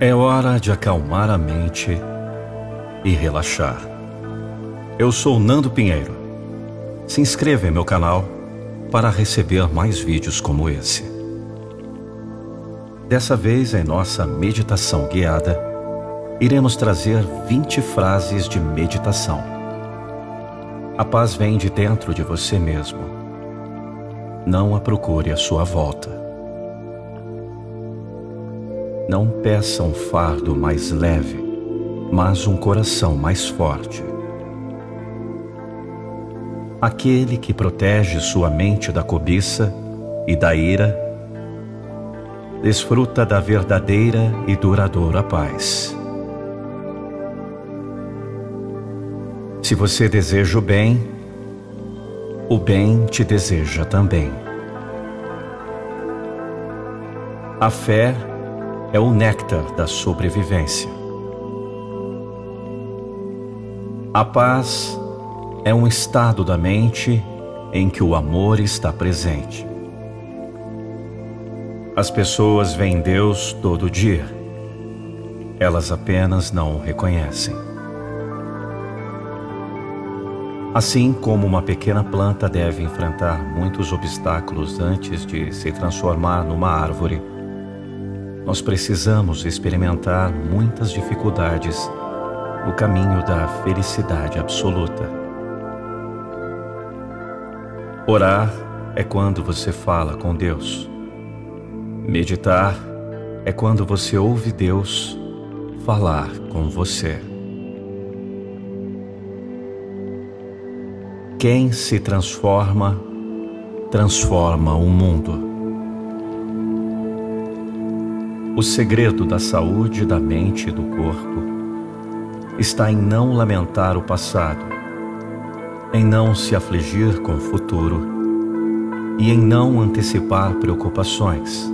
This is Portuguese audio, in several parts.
É hora de acalmar a mente e relaxar. Eu sou Nando Pinheiro. Se inscreva em meu canal para receber mais vídeos como esse. Dessa vez, em nossa meditação guiada, iremos trazer 20 frases de meditação. A paz vem de dentro de você mesmo. Não a procure à sua volta. Não peça um fardo mais leve, mas um coração mais forte. Aquele que protege sua mente da cobiça e da ira, desfruta da verdadeira e duradoura paz. Se você deseja o bem, o bem te deseja também. A fé é o néctar da sobrevivência. A paz é um estado da mente em que o amor está presente. As pessoas veem Deus todo dia. Elas apenas não o reconhecem. Assim como uma pequena planta deve enfrentar muitos obstáculos antes de se transformar numa árvore, nós precisamos experimentar muitas dificuldades no caminho da felicidade absoluta. Orar é quando você fala com Deus. Meditar é quando você ouve Deus falar com você. Quem se transforma, transforma o mundo. O segredo da saúde da mente e do corpo está em não lamentar o passado, em não se afligir com o futuro e em não antecipar preocupações,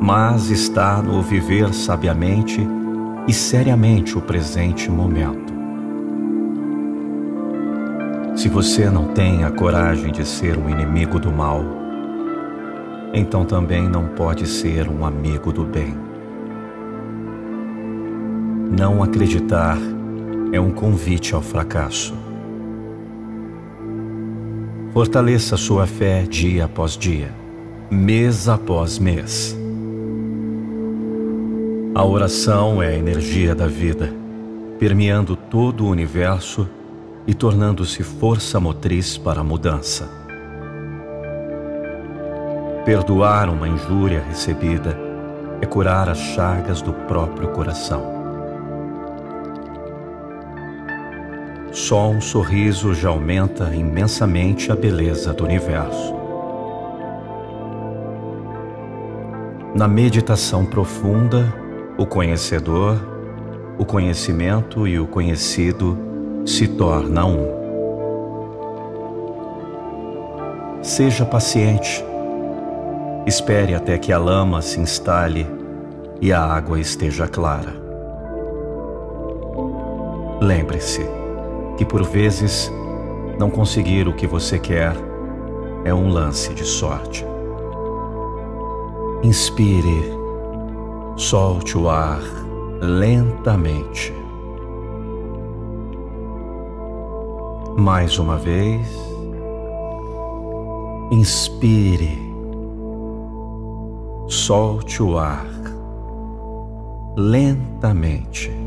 mas está no viver sabiamente e seriamente o presente momento. Se você não tem a coragem de ser um inimigo do mal, então também não pode ser um amigo do bem. Não acreditar é um convite ao fracasso. Fortaleça sua fé dia após dia, mês após mês. A oração é a energia da vida, permeando todo o universo e tornando-se força motriz para a mudança. Perdoar uma injúria recebida é curar as chagas do próprio coração. Só um sorriso já aumenta imensamente a beleza do universo. Na meditação profunda, o conhecedor, o conhecimento e o conhecido se torna um. Seja paciente. Espere até que a lama se instale e a água esteja clara. Lembre-se que por vezes não conseguir o que você quer é um lance de sorte. Inspire, solte o ar lentamente. Mais uma vez, inspire, solte o ar lentamente.